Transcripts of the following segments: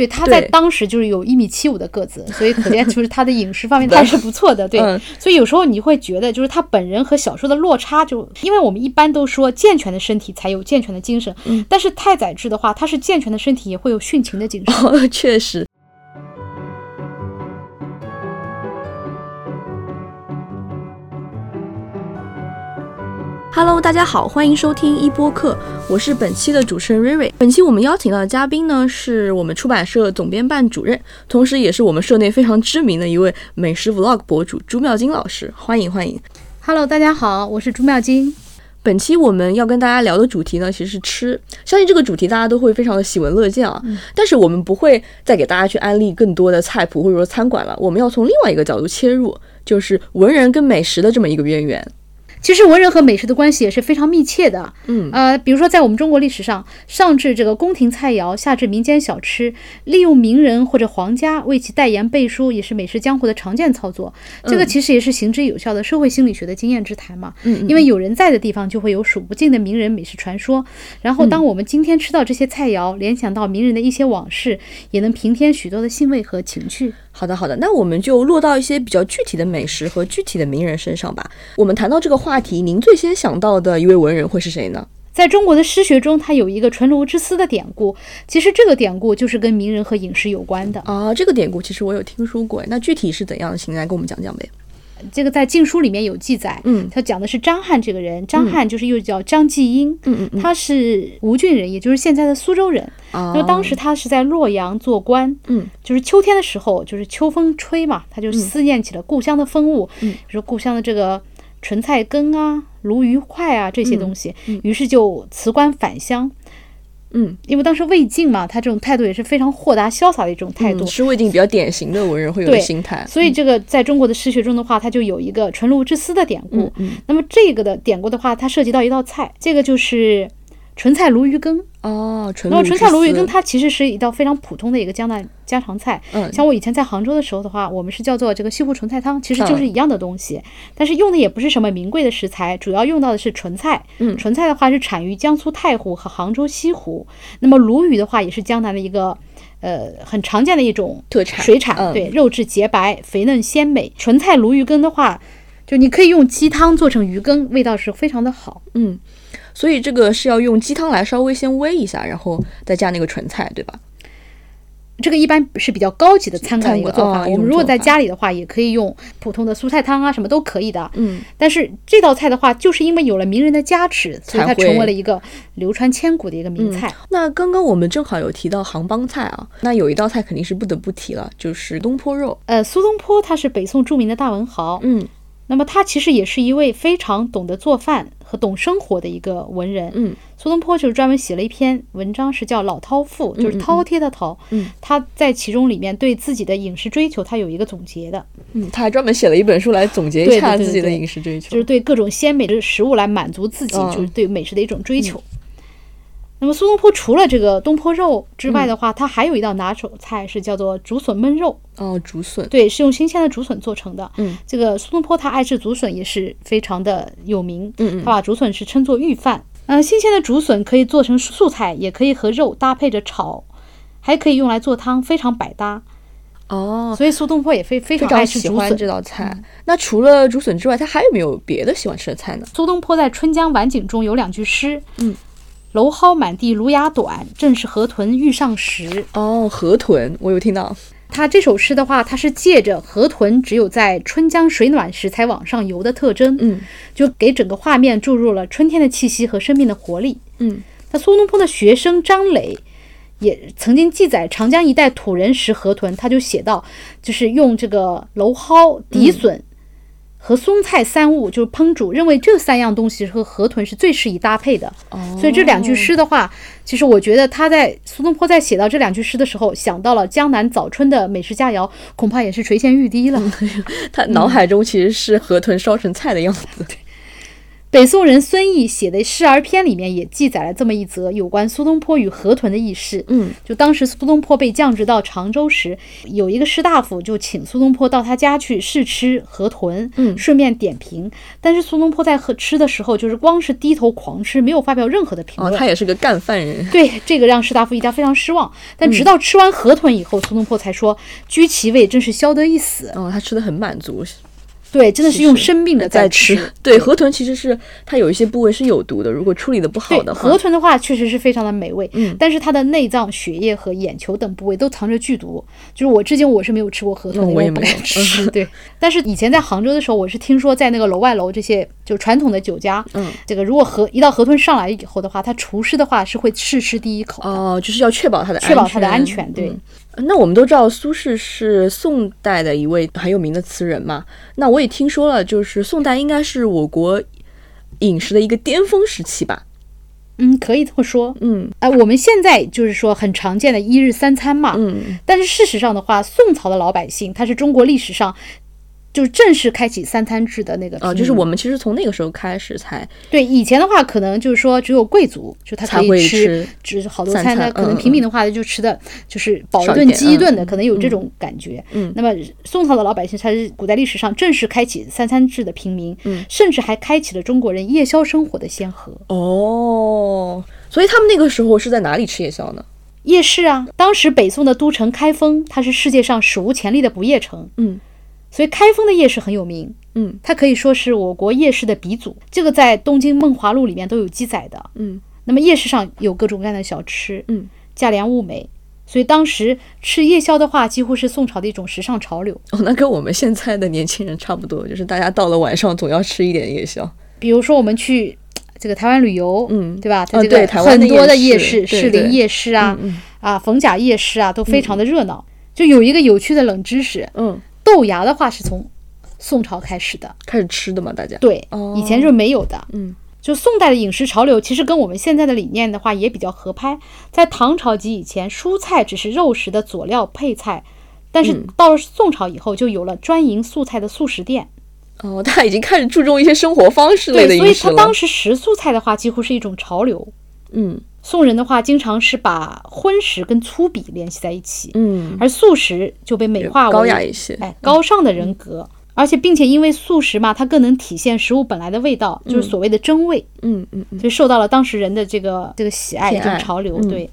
对，他在当时就是有一米七五的个子，所以可见就是他的饮食方面 还是不错的。对，所以有时候你会觉得，就是他本人和小说的落差，就因为我们一般都说健全的身体才有健全的精神，但是太宰治的话，他是健全的身体也会有殉情的精神。确实。Hello，大家好，欢迎收听一播客，我是本期的主持人瑞瑞。本期我们邀请到的嘉宾呢，是我们出版社总编办主任，同时也是我们社内非常知名的一位美食 Vlog 博主朱妙金老师。欢迎欢迎。Hello，大家好，我是朱妙金。本期我们要跟大家聊的主题呢，其实是吃。相信这个主题大家都会非常的喜闻乐见啊。但是我们不会再给大家去安利更多的菜谱或者说餐馆了，我们要从另外一个角度切入，就是文人跟美食的这么一个渊源。其实文人和美食的关系也是非常密切的，嗯，呃，比如说在我们中国历史上，上至这个宫廷菜肴，下至民间小吃，利用名人或者皇家为其代言背书，也是美食江湖的常见操作。这个其实也是行之有效的社会心理学的经验之谈嘛，嗯，因为有人在的地方就会有数不尽的名人美食传说。然后，当我们今天吃到这些菜肴，联想到名人的一些往事，也能平添许多的兴味和情趣。好的，好的，那我们就落到一些比较具体的美食和具体的名人身上吧。我们谈到这个话题，您最先想到的一位文人会是谁呢？在中国的诗学中，它有一个“纯炉之思”的典故。其实这个典故就是跟名人和饮食有关的啊。这个典故其实我有听说过，那具体是怎样的？请来跟我们讲讲呗。这个在《晋书》里面有记载，嗯，他讲的是张翰这个人，张翰就是又叫张继英，嗯嗯，他是吴郡人，也就是现在的苏州人。那么当时他是在洛阳做官，嗯，就是秋天的时候，就是秋风吹嘛，他就思念起了故乡的风物，嗯，比如故乡的这个莼菜羹啊、鲈鱼块啊这些东西，于是就辞官返乡。嗯，因为当时魏晋嘛，他这种态度也是非常豁达潇洒的一种态度，是魏晋比较典型的文人会有的心态。所以这个在中国的诗学中的话，它就有一个“纯露之思”的典故。那么这个的典故的话，它涉及到一道菜，这个就是。纯菜鲈鱼羹哦，然后纯菜鲈鱼羹它其实是一道非常普通的一个江南家常菜。嗯，像我以前在杭州的时候的话，我们是叫做这个西湖纯菜汤，其实就是一样的东西，但是用的也不是什么名贵的食材，主要用到的是纯菜。嗯，纯菜的话是产于江苏太湖和杭州西湖。那么鲈鱼的话也是江南的一个呃很常见的一种特产水产。对，肉质洁白，肥嫩鲜美。纯菜鲈鱼羹的话，就你可以用鸡汤做成鱼羹，味道是非常的好。嗯。所以这个是要用鸡汤来稍微先煨一下，然后再加那个纯菜，对吧？这个一般是比较高级的餐馆的一个做法。我们如果在家里的话，也可以用普通的蔬菜汤啊，什么都可以的。嗯。但是这道菜的话，就是因为有了名人的加持，所以它成为了一个流传千古的一个名菜。那刚刚我们正好有提到杭帮菜啊，那有一道菜肯定是不得不提了，就是东坡肉。呃，苏东坡他是北宋著名的大文豪。嗯。那么他其实也是一位非常懂得做饭和懂生活的一个文人。嗯，苏东坡就是专门写了一篇文章，是叫《老饕赋》，就是饕餮的饕。嗯，他在其中里面对自己的饮食追求，他有一个总结的。嗯，他还专门写了一本书来总结一下自己的饮食追求，就是对各种鲜美的食物来满足自己，就是对美食的一种追求。那么苏东坡除了这个东坡肉之外的话，他还有一道拿手菜是叫做竹笋焖肉。哦，竹笋，对，是用新鲜的竹笋做成的。嗯，这个苏东坡他爱吃竹笋也是非常的有名。嗯嗯，他把竹笋是称作御饭。呃，新鲜的竹笋可以做成素菜，也可以和肉搭配着炒，还可以用来做汤，非常百搭。哦，所以苏东坡也非非常爱吃竹笋这道菜。那除了竹笋之外，他还有没有别的喜欢吃的菜呢？苏东坡在《春江晚景》中有两句诗。嗯。蒌蒿满地芦芽短，正是河豚欲上时。哦，河豚，我有听到。他这首诗的话，他是借着河豚只有在春江水暖时才往上游的特征，嗯，就给整个画面注入了春天的气息和生命的活力。嗯，那苏东坡的学生张磊也曾经记载长江一带土人食河豚，他就写到，就是用这个蒌蒿、荻笋。和松菜三物就是烹煮，认为这三样东西和河豚是最适宜搭配的。哦，所以这两句诗的话，其实我觉得他在苏东坡在写到这两句诗的时候，想到了江南早春的美食佳肴，恐怕也是垂涎欲滴了。他脑海中其实是河豚烧成菜的样子。北宋人孙毅写的《诗儿篇》里面也记载了这么一则有关苏东坡与河豚的轶事。嗯，就当时苏东坡被降职到常州时，有一个士大夫就请苏东坡到他家去试吃河豚，嗯，顺便点评。但是苏东坡在喝吃的时候，就是光是低头狂吃，没有发表任何的评论。哦，他也是个干饭人。对，这个让士大夫一家非常失望。但直到吃完河豚以后，苏东坡才说：“居其位，真是消得一死。”哦，他吃的很满足。对，真的是用生命的在吃。对，河豚其实是它有一些部位是有毒的，如果处理的不好的话，河豚的话确实是非常的美味。嗯，但是它的内脏、血液和眼球等部位都藏着剧毒。就是我至今我是没有吃过河豚，我也不敢吃。对，但是以前在杭州的时候，我是听说在那个楼外楼这些就传统的酒家，嗯，这个如果河一道河豚上来以后的话，他厨师的话是会试吃第一口哦，就是要确保它的确保它的安全。对。那我们都知道苏轼是宋代的一位很有名的词人嘛。那我也听说了，就是宋代应该是我国饮食的一个巅峰时期吧。嗯，可以这么说。嗯，哎，我们现在就是说很常见的一日三餐嘛。嗯，但是事实上的话，宋朝的老百姓他是中国历史上。就是正式开启三餐制的那个啊，就是我们其实从那个时候开始才对。以前的话，可能就是说只有贵族就他可以吃，只是好多餐呢。可能平民的话就吃的就是饱一顿饥一顿的，可能有这种感觉。嗯，那么宋朝的老百姓才是古代历史上正式开启三餐制的平民，嗯，甚至还开启了中国人夜宵生活的先河。哦，所以他们那个时候是在哪里吃夜宵呢？夜市啊，当时北宋的都城开封，它是世界上史无前例的不夜城。嗯。所以开封的夜市很有名，嗯，它可以说是我国夜市的鼻祖，这个在《东京梦华录》里面都有记载的，嗯。那么夜市上有各种各样的小吃，嗯，价廉物美，所以当时吃夜宵的话，几乎是宋朝的一种时尚潮流。哦，那跟我们现在的年轻人差不多，就是大家到了晚上总要吃一点夜宵。比如说我们去这个台湾旅游，嗯，对吧？啊，对，很多的夜市，士林夜市啊，啊，逢甲夜市啊，都非常的热闹。就有一个有趣的冷知识，嗯，豆芽的话是从宋朝开始的，开始吃的嘛，大家对，以前是没有的。嗯，就宋代的饮食潮流，其实跟我们现在的理念的话也比较合拍。在唐朝及以前，蔬菜只是肉食的佐料配菜，但是到了宋朝以后，就有了专营素菜的素食店。哦，他已经开始注重一些生活方式类的饮食所以他当时食素菜的话，几乎是一种潮流。嗯，宋人的话，经常是把荤食跟粗鄙联系在一起。嗯，而素食就被美化为高雅一些，哎，高尚的人格。而且，并且因为素食嘛，它更能体现食物本来的味道，就是所谓的真味。嗯嗯嗯，所以受到了当时人的这个这个喜爱，这种潮流。对。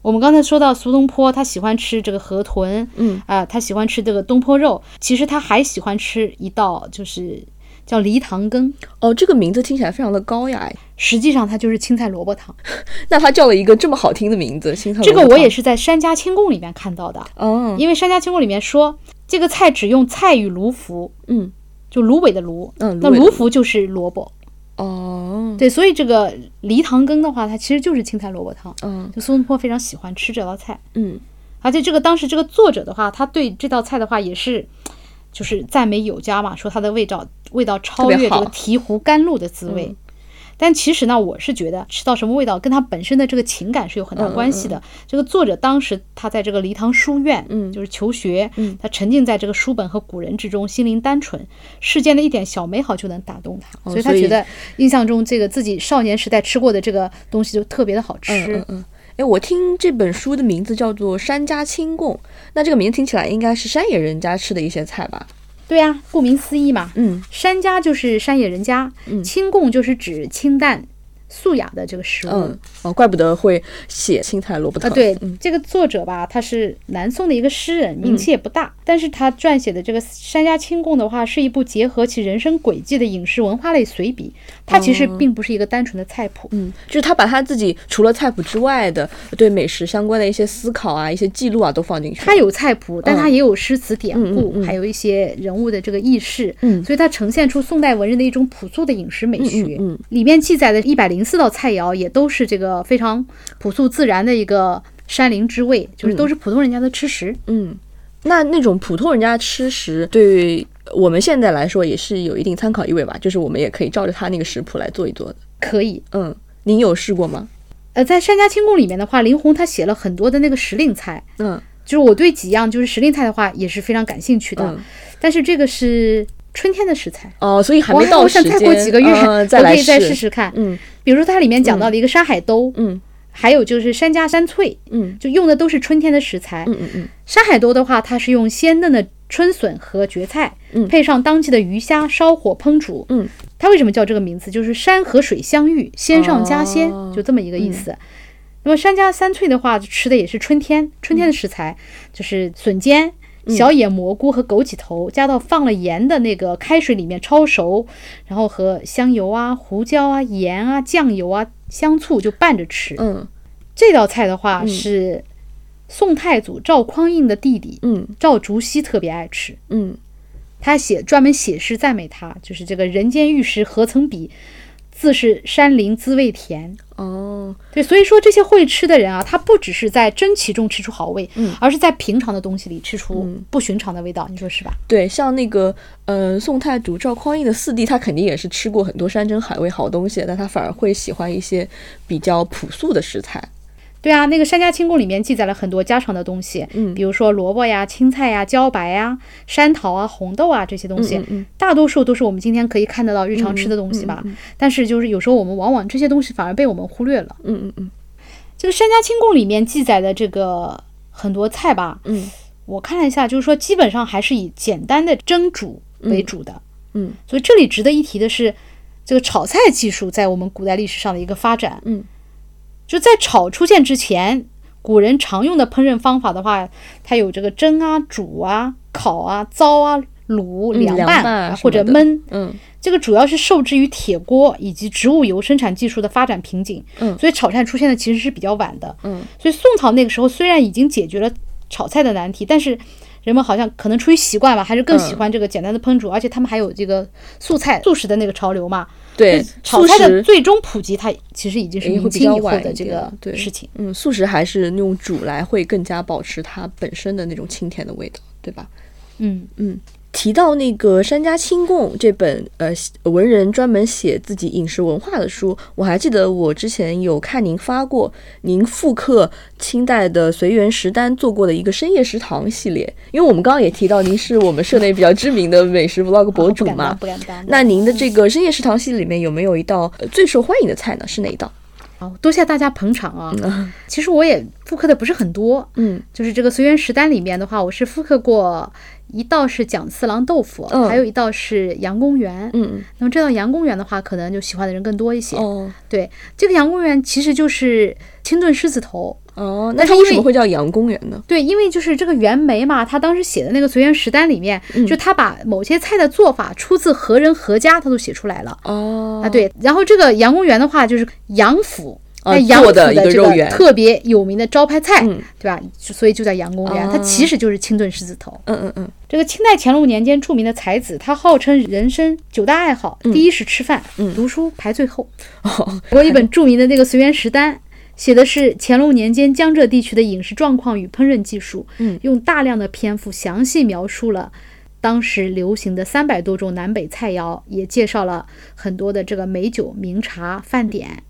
我们刚才说到苏东坡，他喜欢吃这个河豚，嗯啊，他喜欢吃这个东坡肉。其实他还喜欢吃一道，就是叫梨糖羹。哦，这个名字听起来非常的高雅。实际上，它就是青菜萝卜汤。那它叫了一个这么好听的名字，青菜这个我也是在《山家清供》里面看到的。哦，因为《山家清供》里面说。这个菜只用菜与芦菔，嗯，就芦苇的芦，嗯，那芦菔就是萝卜，哦，对，所以这个梨塘羹的话，它其实就是青菜萝卜汤，嗯，就苏东坡非常喜欢吃这道菜，嗯，而且这个当时这个作者的话，他对这道菜的话也是，就是赞美有加嘛，说它的味道味道超越这个醍醐甘露的滋味。但其实呢，我是觉得吃到什么味道，跟他本身的这个情感是有很大关系的。这个作者当时他在这个梨塘书院，嗯，就是求学，嗯，他沉浸在这个书本和古人之中，心灵单纯，世间的一点小美好就能打动他，所以他觉得印象中这个自己少年时代吃过的这个东西就特别的好吃。嗯嗯，哎，我听这本书的名字叫做《山家清供》，那这个名字听起来应该是山野人家吃的一些菜吧？对呀，顾名思义嘛，嗯，山家就是山野人家，嗯，清供就是指清淡。素雅的这个食物，嗯，哦，怪不得会写青菜萝卜汤啊。对，这个作者吧，他是南宋的一个诗人，名气也不大，但是他撰写的这个《山家清供》的话，是一部结合其人生轨迹的饮食文化类随笔。他其实并不是一个单纯的菜谱，嗯，就是他把他自己除了菜谱之外的对美食相关的一些思考啊、一些记录啊都放进去。他有菜谱，但他也有诗词典故，还有一些人物的这个轶事，嗯，所以它呈现出宋代文人的一种朴素的饮食美学。嗯，里面记载的一百零四道菜肴也都是这个非常朴素自然的一个山林之味，就是都是普通人家的吃食。嗯，那那种普通人家吃食对。我们现在来说也是有一定参考意味吧，就是我们也可以照着他那个食谱来做一做的。可以，嗯，您有试过吗？呃，在《山家清供》里面的话，林红他写了很多的那个时令菜，嗯，就是我对几样就是时令菜的话也是非常感兴趣的。但是这个是春天的食材哦，所以还没到我想再过几个月，我可以再试试看。嗯，比如说它里面讲到了一个山海兜，嗯，还有就是山楂山翠，嗯，就用的都是春天的食材。嗯嗯嗯，山海兜的话，它是用鲜嫩的春笋和蕨菜，嗯，配上当季的鱼虾，烧火烹煮。嗯，它为什么叫这个名字？就是山和水相遇，鲜上加鲜，就这么一个意思。那么山楂三脆的话，吃的也是春天，春天的食材就是笋尖。小野蘑菇和枸杞头加到放了盐的那个开水里面焯熟，然后和香油啊、胡椒啊、盐啊、酱油啊、香醋就拌着吃。嗯，这道菜的话是宋太祖赵匡胤的弟弟，嗯，赵竹溪特别爱吃。嗯，他写专门写诗赞美他，就是这个人间玉石何曾比。自是山林滋味甜哦，对，所以说这些会吃的人啊，他不只是在珍奇中吃出好味，嗯，而是在平常的东西里吃出不寻常的味道，你说是吧？对，像那个呃宋太祖赵匡胤的四弟，他肯定也是吃过很多山珍海味好东西，但他反而会喜欢一些比较朴素的食材。对啊，那个《山家清供》里面记载了很多家常的东西，嗯，比如说萝卜呀、青菜呀、茭白呀、山桃啊、红豆啊这些东西，嗯嗯，大多数都是我们今天可以看得到日常吃的东西吧。但是就是有时候我们往往这些东西反而被我们忽略了。嗯嗯嗯，这个《山家清供》里面记载的这个很多菜吧，嗯，我看了一下，就是说基本上还是以简单的蒸煮为主的，嗯，所以这里值得一提的是，这个炒菜技术在我们古代历史上的一个发展，嗯。就在炒出现之前，古人常用的烹饪方法的话，它有这个蒸啊、煮啊、烤啊、糟啊、卤、凉拌或者焖。嗯，这个主要是受制于铁锅以及植物油生产技术的发展瓶颈。嗯，所以炒菜出现的其实是比较晚的。嗯，所以宋朝那个时候虽然已经解决了炒菜的难题，但是人们好像可能出于习惯吧，还是更喜欢这个简单的烹煮，而且他们还有这个素菜、素食的那个潮流嘛。对，炒菜的最终普及，它其实已经是明清以后的这个事情。嗯，素食还是用煮来会更加保持它本身的那种清甜的味道，对吧？嗯嗯。提到那个《山家清供》这本呃文人专门写自己饮食文化的书，我还记得我之前有看您发过，您复刻清代的随园食单做过的一个深夜食堂系列。因为我们刚刚也提到您是我们社内比较知名的美食 vlog 博主嘛，不敢当。那您的这个深夜食堂系列里面有没有一道最受欢迎的菜呢？是哪一道？哦，多谢大家捧场啊！其实我也复刻的不是很多，嗯，就是这个随园食单里面的话，我是复刻过。一道是蒋四郎豆腐，还有一道是杨公园。嗯，那么这道杨公园的话，可能就喜欢的人更多一些。哦，对，这个杨公园其实就是清炖狮子头。哦，那它为什么会叫杨公园呢？对，因为就是这个袁枚嘛，他当时写的那个随园食单里面，就他把某些菜的做法出自何人何家，他都写出来了。哦，啊，对，然后这个杨公园的话，就是杨府。呃，杨府的这个特别有名的招牌菜，嗯、对吧？所以就叫杨公园，它其实就是清炖狮子头。嗯嗯嗯。这个清代乾隆年间著名的才子，他号称人生九大爱好，第一是吃饭，读书排最后。我有一本著名的那个《随园食单》，写的是乾隆年间江浙地区的饮食状况与烹饪技术，嗯，用大量的篇幅详细描述了当时流行的三百多种南北菜肴，也介绍了很多的这个美酒、名茶、饭点。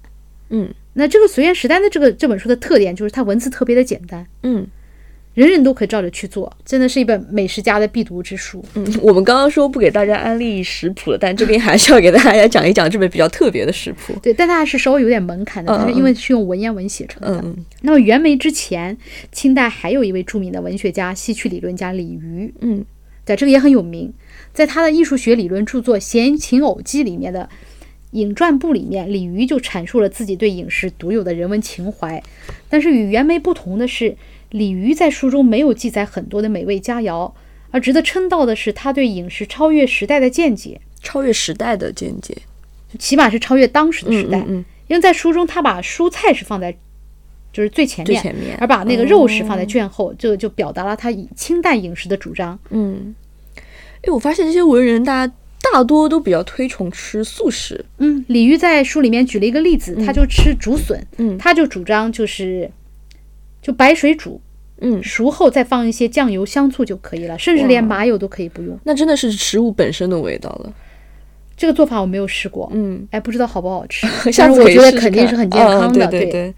嗯，那这个《随园食单》的这个这本书的特点就是它文字特别的简单，嗯，人人都可以照着去做，真的是一本美食家的必读之书。嗯，我们刚刚说不给大家安利食谱了，但这边还是要给大家讲一讲这本比较特别的食谱。对，但它还是稍微有点门槛的，它是因为是用文言文写成的。嗯，那么袁枚之前，清代还有一位著名的文学家、戏曲理论家李渔，嗯，在这个也很有名，在他的艺术学理论著作《闲情偶记》里面的。饮馔部里面，李渔就阐述了自己对饮食独有的人文情怀。但是与袁枚不同的是，李渔在书中没有记载很多的美味佳肴，而值得称道的是他对饮食超越时代的见解。超越时代的见解，起码是超越当时的时代。嗯嗯。因为在书中，他把蔬菜是放在就是最前面，最前面，而把那个肉食放在卷后，这个就表达了他以清淡饮食的主张。嗯。哎，我发现这些文人大家。大多都比较推崇吃素食。嗯，李煜在书里面举了一个例子，他就吃竹笋，嗯，他就主张就是就白水煮，嗯，熟后再放一些酱油、香醋就可以了，甚至连麻油都可以不用。那真的是食物本身的味道了。这个做法我没有试过，嗯，哎，不知道好不好吃。但是我觉得肯定是很健康的，对对对。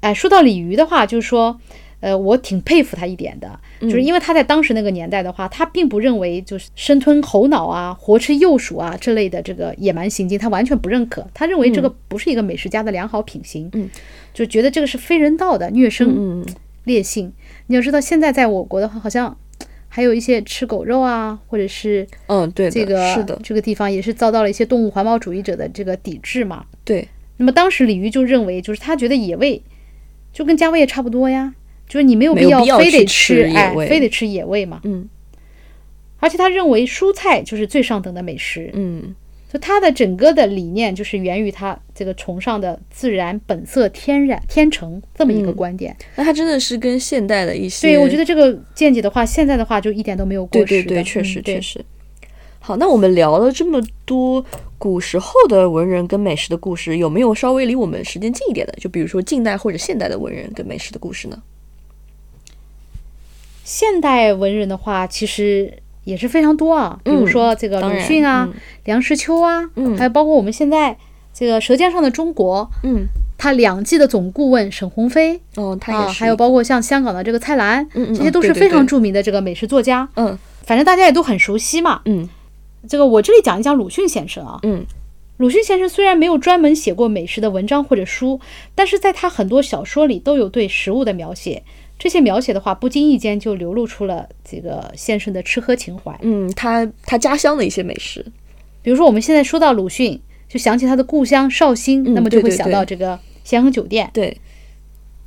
哎，说到鲤鱼的话，就是说。呃，我挺佩服他一点的，就是因为他在当时那个年代的话，他并不认为就是生吞猴脑啊、活吃幼鼠啊这类的这个野蛮行径，他完全不认可。他认为这个不是一个美食家的良好品行，嗯，就觉得这个是非人道的虐生劣性。你要知道，现在在我国的话，好像还有一些吃狗肉啊，或者是嗯，对，这个是的，这个地方也是遭到了一些动物环保主义者的这个抵制嘛。对。那么当时李渔就认为，就是他觉得野味就跟家味也差不多呀。就是你没有必要非得吃，哎，非得吃野味嘛。嗯，而且他认为蔬菜就是最上等的美食。嗯，就他的整个的理念就是源于他这个崇尚的自然本色、天然天成这么一个观点。那他真的是跟现代的一些，对我觉得这个见解的话，现在的话就一点都没有过时。对对对，确实确实。好，那我们聊了这么多古时候的文人跟美食的故事，有没有稍微离我们时间近一点的？就比如说近代或者现代的文人跟美食的故事呢？现代文人的话，其实也是非常多啊，比如说这个鲁迅啊、梁实秋啊，还有包括我们现在这个《舌尖上的中国》，嗯，他两季的总顾问沈鸿飞，哦，他也是，还有包括像香港的这个蔡澜，嗯这些都是非常著名的这个美食作家，嗯，反正大家也都很熟悉嘛，嗯，这个我这里讲一讲鲁迅先生啊，嗯，鲁迅先生虽然没有专门写过美食的文章或者书，但是在他很多小说里都有对食物的描写。这些描写的话，不经意间就流露出了这个先生的吃喝情怀。嗯，他他家乡的一些美食，比如说我们现在说到鲁迅，就想起他的故乡绍兴，那么就会想到这个咸亨酒店。对，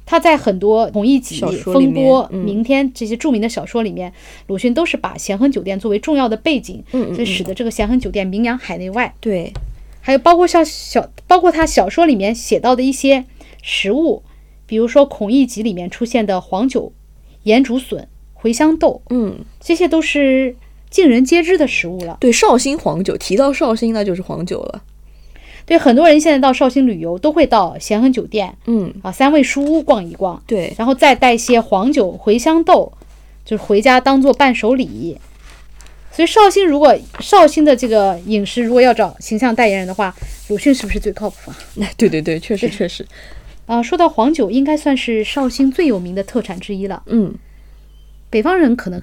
他在很多《同一集》《风波》《明天》这些著名的小说里面，鲁迅都是把咸亨酒店作为重要的背景，嗯，所以使得这个咸亨酒店名扬海内外。对，还有包括像小，包括他小说里面写到的一些食物。比如说《孔乙己》里面出现的黄酒、盐竹笋、茴香豆，嗯，这些都是尽人皆知的食物了。对，绍兴黄酒，提到绍兴那就是黄酒了。对，很多人现在到绍兴旅游都会到咸亨酒店，嗯，啊，三味书屋逛一逛，对，然后再带些黄酒、茴香豆，就是回家当做伴手礼。所以绍兴如果绍兴的这个饮食如果要找形象代言人的话，鲁迅是不是最靠谱啊？对对对，确实确实。啊，说到黄酒，应该算是绍兴最有名的特产之一了。嗯，北方人可能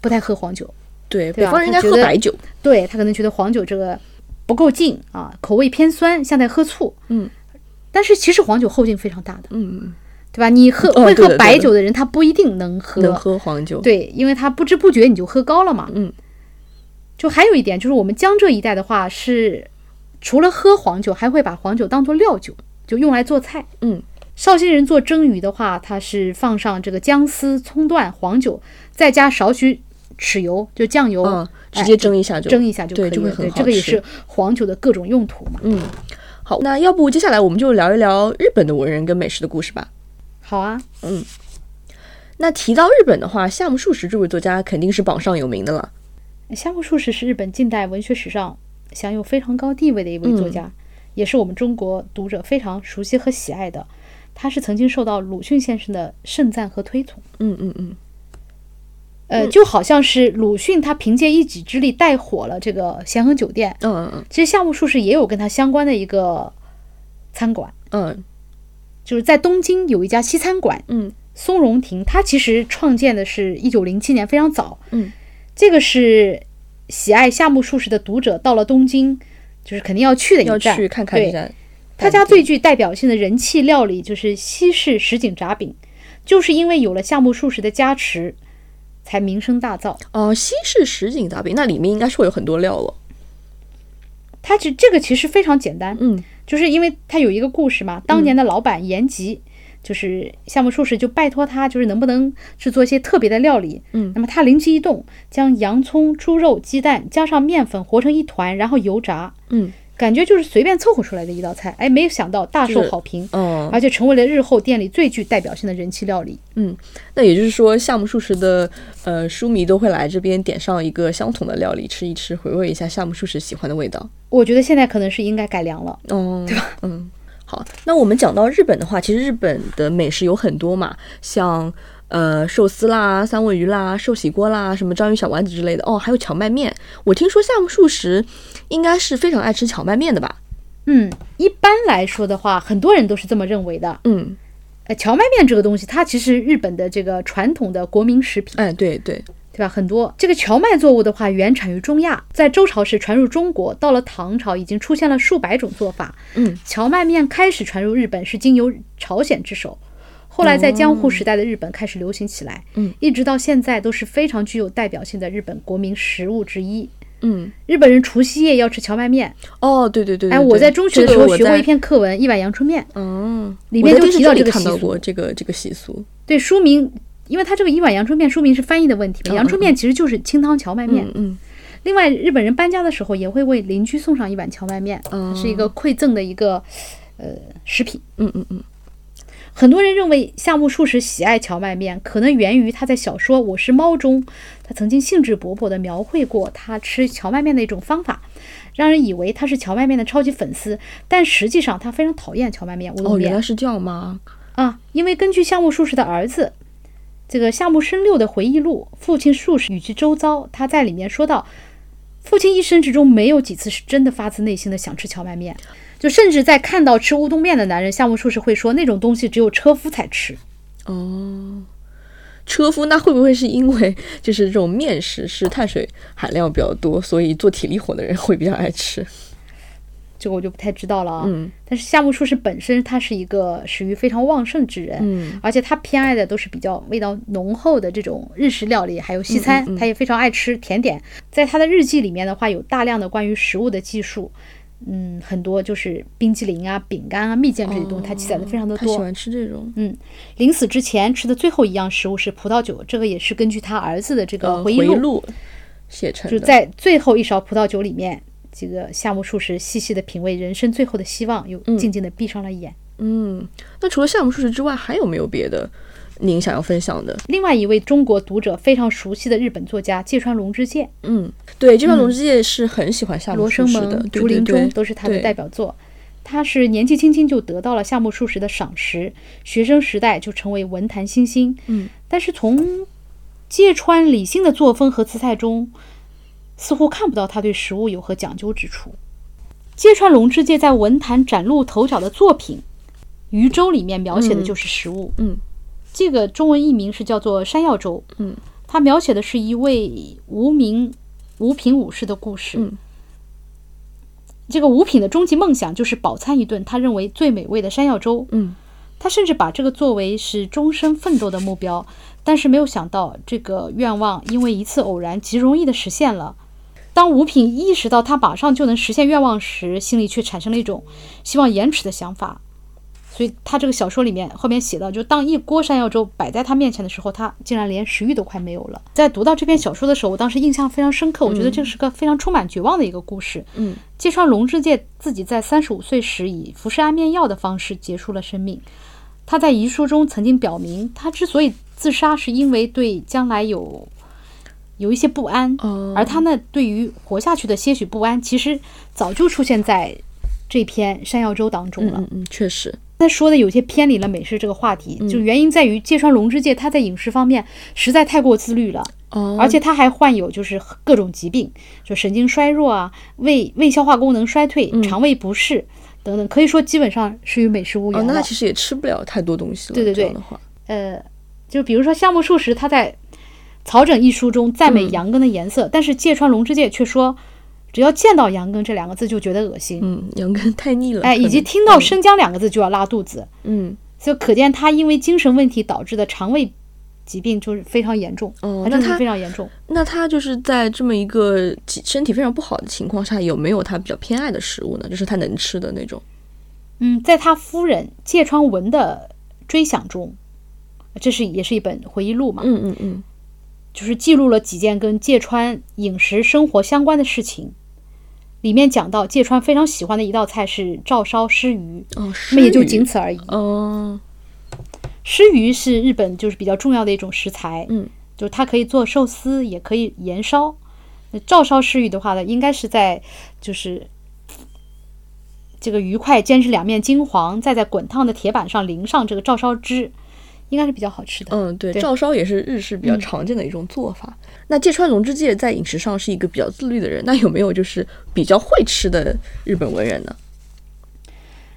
不太喝黄酒，对，北方人应该喝白酒。对他可能觉得黄酒这个不够劲啊，口味偏酸，像在喝醋。嗯，但是其实黄酒后劲非常大的。嗯对吧？你喝会喝白酒的人，他不一定能喝能喝黄酒。对，因为他不知不觉你就喝高了嘛。嗯，就还有一点就是，我们江浙一带的话是除了喝黄酒，还会把黄酒当做料酒。就用来做菜。嗯，绍兴人做蒸鱼的话，它是放上这个姜丝、葱段、黄酒，再加少许豉油，就酱油，直接蒸一下就蒸一下就可以。对，就会很好吃。这个也是黄酒的各种用途嘛。嗯，好，那要不接下来我们就聊一聊日本的文人跟美食的故事吧。好啊，嗯，那提到日本的话，夏目漱石这位作家肯定是榜上有名的了。夏目漱石是日本近代文学史上享有非常高地位的一位作家。也是我们中国读者非常熟悉和喜爱的，他是曾经受到鲁迅先生的盛赞和推崇。嗯嗯嗯，呃，就好像是鲁迅他凭借一己之力带火了这个咸亨酒店。嗯嗯嗯，其实夏目漱石也有跟他相关的一个餐馆。嗯，就是在东京有一家西餐馆。嗯，松茸亭，他其实创建的是一九零七年，非常早。嗯，这个是喜爱夏目漱石的读者到了东京。就是肯定要去的一站，要去看看一站。他家最具代表性的人气料理就是西式什锦炸饼，就是因为有了夏目漱石的加持，才名声大噪。哦，西式什锦炸饼，那里面应该是会有很多料了。它这这个其实非常简单，嗯，就是因为它有一个故事嘛。当年的老板延吉，就是夏目漱石就拜托他，就是能不能制作一些特别的料理。嗯，那么他灵机一动，将洋葱、猪肉、鸡蛋加上面粉和成一团，然后油炸。嗯，感觉就是随便凑合出来的一道菜，哎，没有想到大受好评，嗯，而且成为了日后店里最具代表性的人气料理。嗯，那也就是说，夏目漱石的呃书迷都会来这边点上一个相同的料理吃一吃，回味一下夏目漱石喜欢的味道。我觉得现在可能是应该改良了，哦，对吧？嗯，好，那我们讲到日本的话，其实日本的美食有很多嘛，像。呃，寿司啦，三文鱼啦，寿喜锅啦，什么章鱼小丸子之类的哦，还有荞麦面。我听说夏目漱石应该是非常爱吃荞麦面的吧？嗯，一般来说的话，很多人都是这么认为的。嗯，呃，荞麦面这个东西，它其实日本的这个传统的国民食品。哎，对对。对吧？很多这个荞麦作物的话，原产于中亚，在周朝时传入中国，到了唐朝已经出现了数百种做法。嗯，荞麦面开始传入日本是经由朝鲜之手，后来在江户时代的日本开始流行起来。嗯，一直到现在都是非常具有代表性的日本国民食物之一。嗯，日本人除夕夜要吃荞麦面。哦，对对对。哎，我在中学的时候学过一篇课文《一碗阳春面》。嗯，里面就提到这个习俗。这个这个习俗。对，书名。因为它这个一碗阳春面说明是翻译的问题嘛，阳春面其实就是清汤荞麦面。嗯，另外日本人搬家的时候也会为邻居送上一碗荞麦面，是一个馈赠的一个呃食品。嗯嗯嗯。很多人认为夏目漱石喜爱荞麦面，可能源于他在小说《我是猫》中，他曾经兴致勃勃地描绘过他吃荞麦面的一种方法，让人以为他是荞麦面的超级粉丝，但实际上他非常讨厌荞麦面、面。哦，原来是这样吗？啊，因为根据夏目漱石的儿子。这个夏目生六的回忆录《父亲术士与其周遭》，他在里面说到，父亲一生之中没有几次是真的发自内心的想吃荞麦面，就甚至在看到吃乌冬面的男人，夏目漱石会说那种东西只有车夫才吃。哦，车夫那会不会是因为就是这种面食是碳水含量比较多，所以做体力活的人会比较爱吃？这个我就不太知道了啊。嗯，但是夏目漱石本身他是一个食欲非常旺盛之人，嗯，而且他偏爱的都是比较味道浓厚的这种日式料理，还有西餐，他也非常爱吃甜点。在他的日记里面的话，有大量的关于食物的记述，嗯，很多就是冰激凌啊、饼干啊、蜜饯这些东西，他记载的非常的多。他喜欢吃这种，嗯，临死之前吃的最后一样食物是葡萄酒，这个也是根据他儿子的这个回忆录写成，就在最后一勺葡萄酒里面。这个夏目漱石细细的品味人生最后的希望，又静静的闭上了眼。嗯，那除了夏目漱石之外，还有没有别的您想要分享的？另外一位中国读者非常熟悉的日本作家芥川龙之介。嗯，对，芥川龙之介是很喜欢夏目漱石的，《竹林中》都是他的代表作。他是年纪轻轻就得到了夏目漱石的赏识，学生时代就成为文坛新星。嗯，但是从芥川理性的作风和姿态中。似乎看不到他对食物有何讲究之处。芥川龙之介在文坛崭露头角的作品《渔舟》里面描写的就是食物。嗯，这个中文译名是叫做《山药粥》。嗯，他描写的是一位无名五品武士的故事。嗯，这个五品的终极梦想就是饱餐一顿他认为最美味的山药粥。嗯，他甚至把这个作为是终身奋斗的目标，但是没有想到这个愿望因为一次偶然极容易的实现了。当吴品意识到他马上就能实现愿望时，心里却产生了一种希望延迟的想法。所以他这个小说里面后面写到，就当一锅山药粥摆在他面前的时候，他竟然连食欲都快没有了。在读到这篇小说的时候，我当时印象非常深刻，我觉得这是个非常充满绝望的一个故事。嗯，芥川龙之介自己在三十五岁时以服食安眠药的方式结束了生命。他在遗书中曾经表明，他之所以自杀，是因为对将来有。有一些不安，而他呢，对于活下去的些许不安，其实早就出现在这篇山药粥当中了。嗯嗯，确实，他说的有些偏离了美食这个话题，就原因在于芥川龙之介他在饮食方面实在太过自律了，而且他还患有就是各种疾病，就神经衰弱啊，胃胃消化功能衰退，肠胃不适等等，可以说基本上是与美食无缘哦。那他其实也吃不了太多东西了。对对对，呃，就比如说夏目漱石他在。《草枕》一书中赞美羊羹的颜色，但是芥川龙之介却说，只要见到羊羹这两个字就觉得恶心。嗯，羊羹太腻了。哎，以及听到生姜两个字就要拉肚子。嗯，所以可见他因为精神问题导致的肠胃疾病就是非常严重。哦，那他非常严重。那他就是在这么一个身体非常不好的情况下，有没有他比较偏爱的食物呢？就是他能吃的那种。嗯，在他夫人芥川文的追想中，这是也是一本回忆录嘛。嗯嗯嗯。就是记录了几件跟芥川饮食生活相关的事情，里面讲到芥川非常喜欢的一道菜是照烧湿鱼，哦，那也就仅此而已。哦，湿鱼是日本就是比较重要的一种食材，嗯，就是它可以做寿司，也可以盐烧。那照烧湿鱼的话呢，应该是在就是这个鱼块煎至两面金黄，再在滚烫的铁板上淋上这个照烧汁。应该是比较好吃的。嗯，对，照烧也是日式比较常见的一种做法。那芥川龙之介在饮食上是一个比较自律的人，那有没有就是比较会吃的日本文人呢？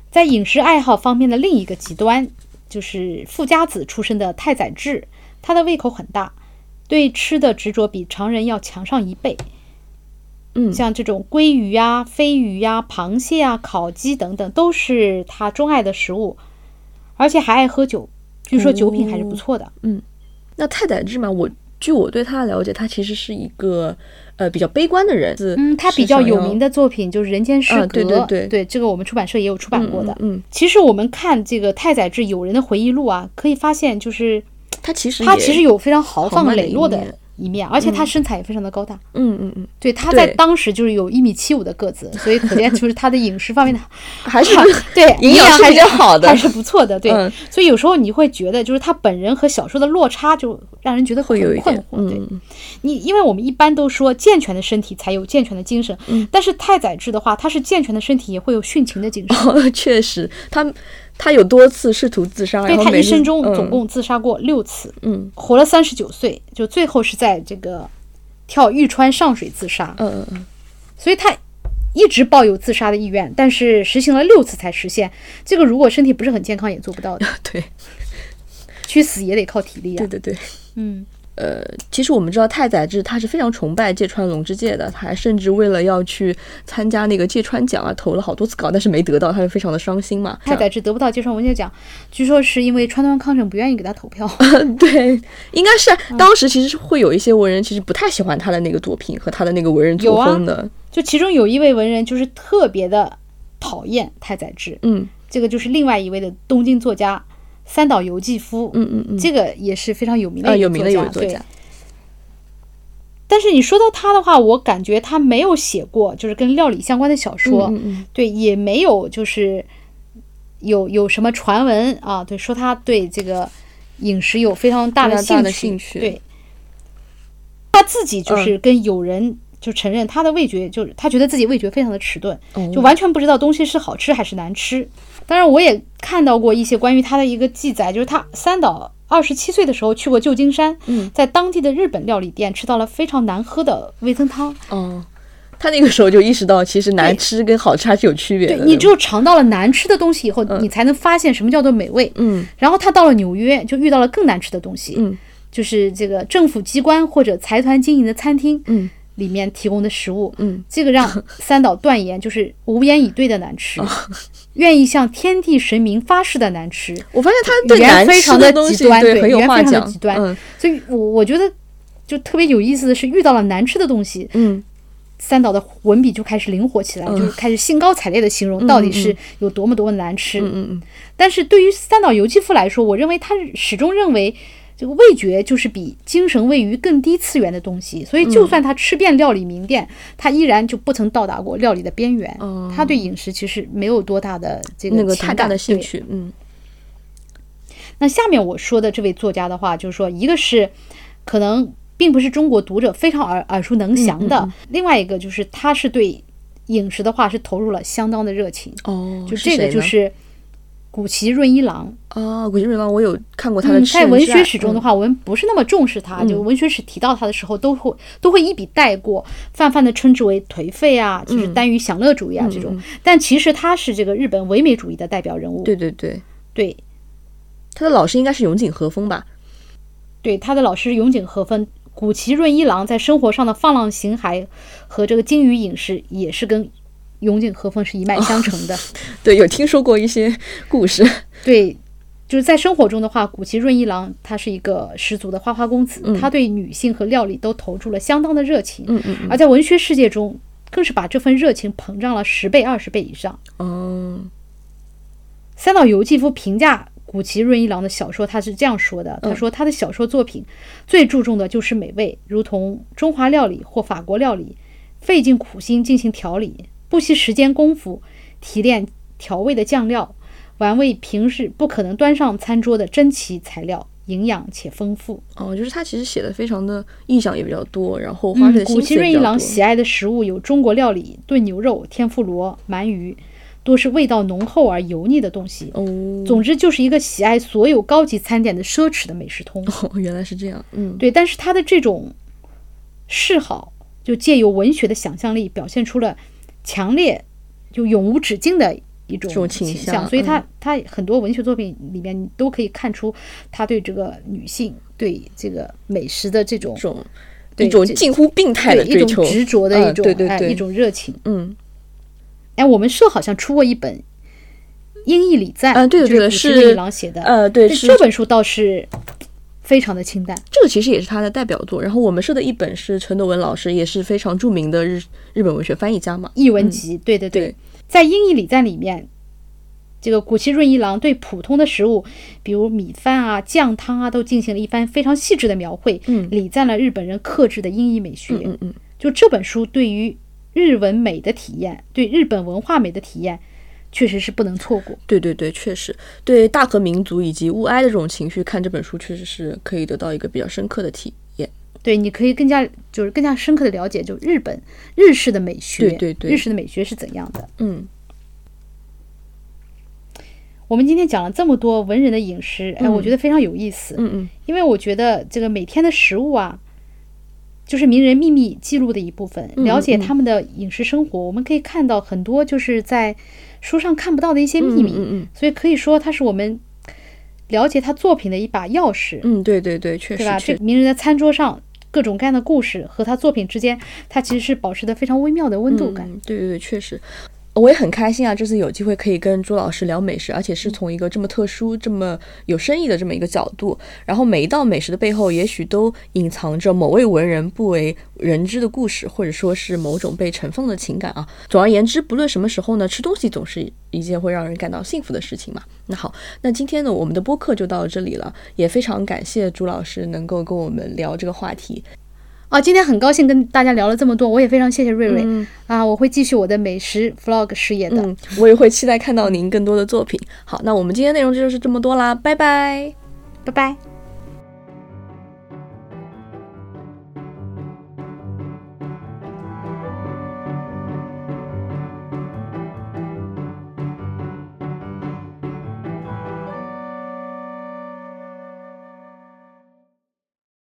在饮食爱好方面的另一个极端，就是富家子出身的太宰治，他的胃口很大，对吃的执着比常人要强上一倍。嗯，像这种鲑鱼呀、飞鱼呀、螃蟹啊、烤鸡等等，都是他钟爱的食物，而且还爱喝酒，据说酒品还是不错的。嗯，那太宰治嘛，我据我对他的了解，他其实是一个呃比较悲观的人。嗯，他比较有名的作品就是《人间失格》，对对对，对这个我们出版社也有出版过的。嗯，其实我们看这个太宰治友人的回忆录啊，可以发现就是他其实他其实有非常豪放磊落的。一面，而且他身材也非常的高大。嗯嗯嗯，对，他在当时就是有一米七五的个子，所以可见就是他的饮食方面的还是对营养还是好的，还是不错的。对，所以有时候你会觉得，就是他本人和小说的落差，就让人觉得会有困惑。对，你因为我们一般都说健全的身体才有健全的精神，但是太宰治的话，他是健全的身体也会有殉情的精神。确实，他。他有多次试图自杀，对他一生中总共自杀过六次，嗯，活了三十九岁，就最后是在这个跳玉川上水自杀，嗯嗯嗯，所以他一直抱有自杀的意愿，但是实行了六次才实现。这个如果身体不是很健康也做不到的，对，去死也得靠体力啊，对对对，嗯。呃，其实我们知道太宰治他是非常崇拜芥川龙之介的，他还甚至为了要去参加那个芥川奖啊，投了好多次稿，但是没得到，他就非常的伤心嘛。太宰治得不到芥川文学奖，据说是因为川端康成不愿意给他投票。对，应该是当时其实是会有一些文人其实不太喜欢他的那个作品和他的那个文人作风的。就其中有一位文人就是特别的讨厌太宰治，嗯，这个就是另外一位的东京作家。三岛由纪夫，嗯嗯嗯，这个也是非常有名的有名的作家。但是你说到他的话，我感觉他没有写过就是跟料理相关的小说，嗯嗯，对，也没有就是有有什么传闻啊，对，说他对这个饮食有非常大的兴趣，对，他自己就是跟友人就承认他的味觉就是他觉得自己味觉非常的迟钝，就完全不知道东西是好吃还是难吃。当然，我也看到过一些关于他的一个记载，就是他三岛二十七岁的时候去过旧金山，在当地的日本料理店吃到了非常难喝的味增汤。哦，他那个时候就意识到，其实难吃跟好吃还是有区别的。对你只有尝到了难吃的东西以后，你才能发现什么叫做美味。嗯，然后他到了纽约，就遇到了更难吃的东西。嗯，就是这个政府机关或者财团经营的餐厅。嗯。里面提供的食物，嗯，这个让三岛断言就是无言以对的难吃，愿意向天地神明发誓的难吃。我发现他对难吃的极端，对很有话讲。极端，所以，我我觉得就特别有意思的是，遇到了难吃的东西，嗯，三岛的文笔就开始灵活起来，就是开始兴高采烈的形容到底是有多么多么难吃。嗯嗯嗯。但是对于三岛由纪夫来说，我认为他始终认为。这个味觉就是比精神位于更低次元的东西，所以就算他吃遍料理名店，他依然就不曾到达过料理的边缘。他对饮食其实没有多大的这个那个太大的兴趣。嗯。那下面我说的这位作家的话，就是说，一个是可能并不是中国读者非常耳耳熟能详的，另外一个就是他是对饮食的话是投入了相当的热情。哦，就这个就是。古奇润一郎啊，古奇润一郎，我有看过他的。在文学史中的话，我们不是那么重视他，就文学史提到他的时候，都会都会一笔带过，泛泛的称之为颓废啊，就是耽于享乐主义啊这种。但其实他是这个日本唯美主义的代表人物。对对对对，他的老师应该是永井和风吧？对，他的老师永井和风。古奇润一郎在生活上的放浪形骸和这个精于饮食，也是跟。永井和风是一脉相承的，对，有听说过一些故事。对，就是在生活中的话，古崎润一郎他是一个十足的花花公子，他对女性和料理都投注了相当的热情。嗯嗯。而在文学世界中，更是把这份热情膨胀了十倍、二十倍以上。哦。三岛由纪夫评价古崎润一郎的小说，他是这样说的：“他说他的小说作品最注重的就是美味，如同中华料理或法国料理，费尽苦心进行调理。”不惜时间功夫提炼调味的酱料，玩味平日不可能端上餐桌的珍奇材料，营养且丰富。哦，就是他其实写的非常的意象也比较多，然后花的古奇润一郎喜爱的食物有中国料理、炖牛肉、天妇罗、鳗鱼，多是味道浓厚而油腻的东西。哦，总之就是一个喜爱所有高级餐点的奢侈的美食通。哦，原来是这样。嗯，对，但是他的这种嗜好，就借由文学的想象力表现出了。强烈，就永无止境的一种倾向，所以他他很多文学作品里面，你都可以看出他对这个女性、对这个美食的这种一种近乎病态的一种、执着的一种哎一种热情。嗯，哎，我们社好像出过一本《英译礼赞》，嗯，对对对，是郎写的。呃，对，这本书倒是非常的清淡。这个其实也是他的代表作。然后我们社的一本是陈德文老师，也是非常著名的日日本文学翻译家嘛，译文集。对对对，在《英译礼赞》里面。这个古崎润一郎对普通的食物，比如米饭啊、酱汤啊，都进行了一番非常细致的描绘，嗯，礼赞了日本人克制的英译美学。嗯嗯，就这本书对于日文美的体验，对日本文化美的体验，确实是不能错过。对对对，确实对大和民族以及物哀的这种情绪看这本书，确实是可以得到一个比较深刻的体验。对，你可以更加就是更加深刻的了解，就日本日式的美学，对对对，日式的美学是怎样的。嗯。我们今天讲了这么多文人的饮食，哎，我觉得非常有意思。嗯嗯，因为我觉得这个每天的食物啊，就是名人秘密记录的一部分。了解他们的饮食生活，我们可以看到很多就是在书上看不到的一些秘密。嗯嗯，所以可以说它是我们了解他作品的一把钥匙。嗯，对对对，确实，对吧？这名人的餐桌上各种各样的故事和他作品之间，他其实是保持的非常微妙的温度感。对对对，确实。我也很开心啊！这次有机会可以跟朱老师聊美食，而且是从一个这么特殊、这么有深意的这么一个角度。然后每一道美食的背后，也许都隐藏着某位文人不为人知的故事，或者说是某种被尘封的情感啊。总而言之，不论什么时候呢，吃东西总是一件会让人感到幸福的事情嘛。那好，那今天呢，我们的播客就到这里了，也非常感谢朱老师能够跟我们聊这个话题。啊，今天很高兴跟大家聊了这么多，我也非常谢谢瑞瑞啊，我会继续我的美食 vlog 事业的，我也会期待看到您更多的作品。好，那我们今天内容就是这么多啦，拜拜，拜拜。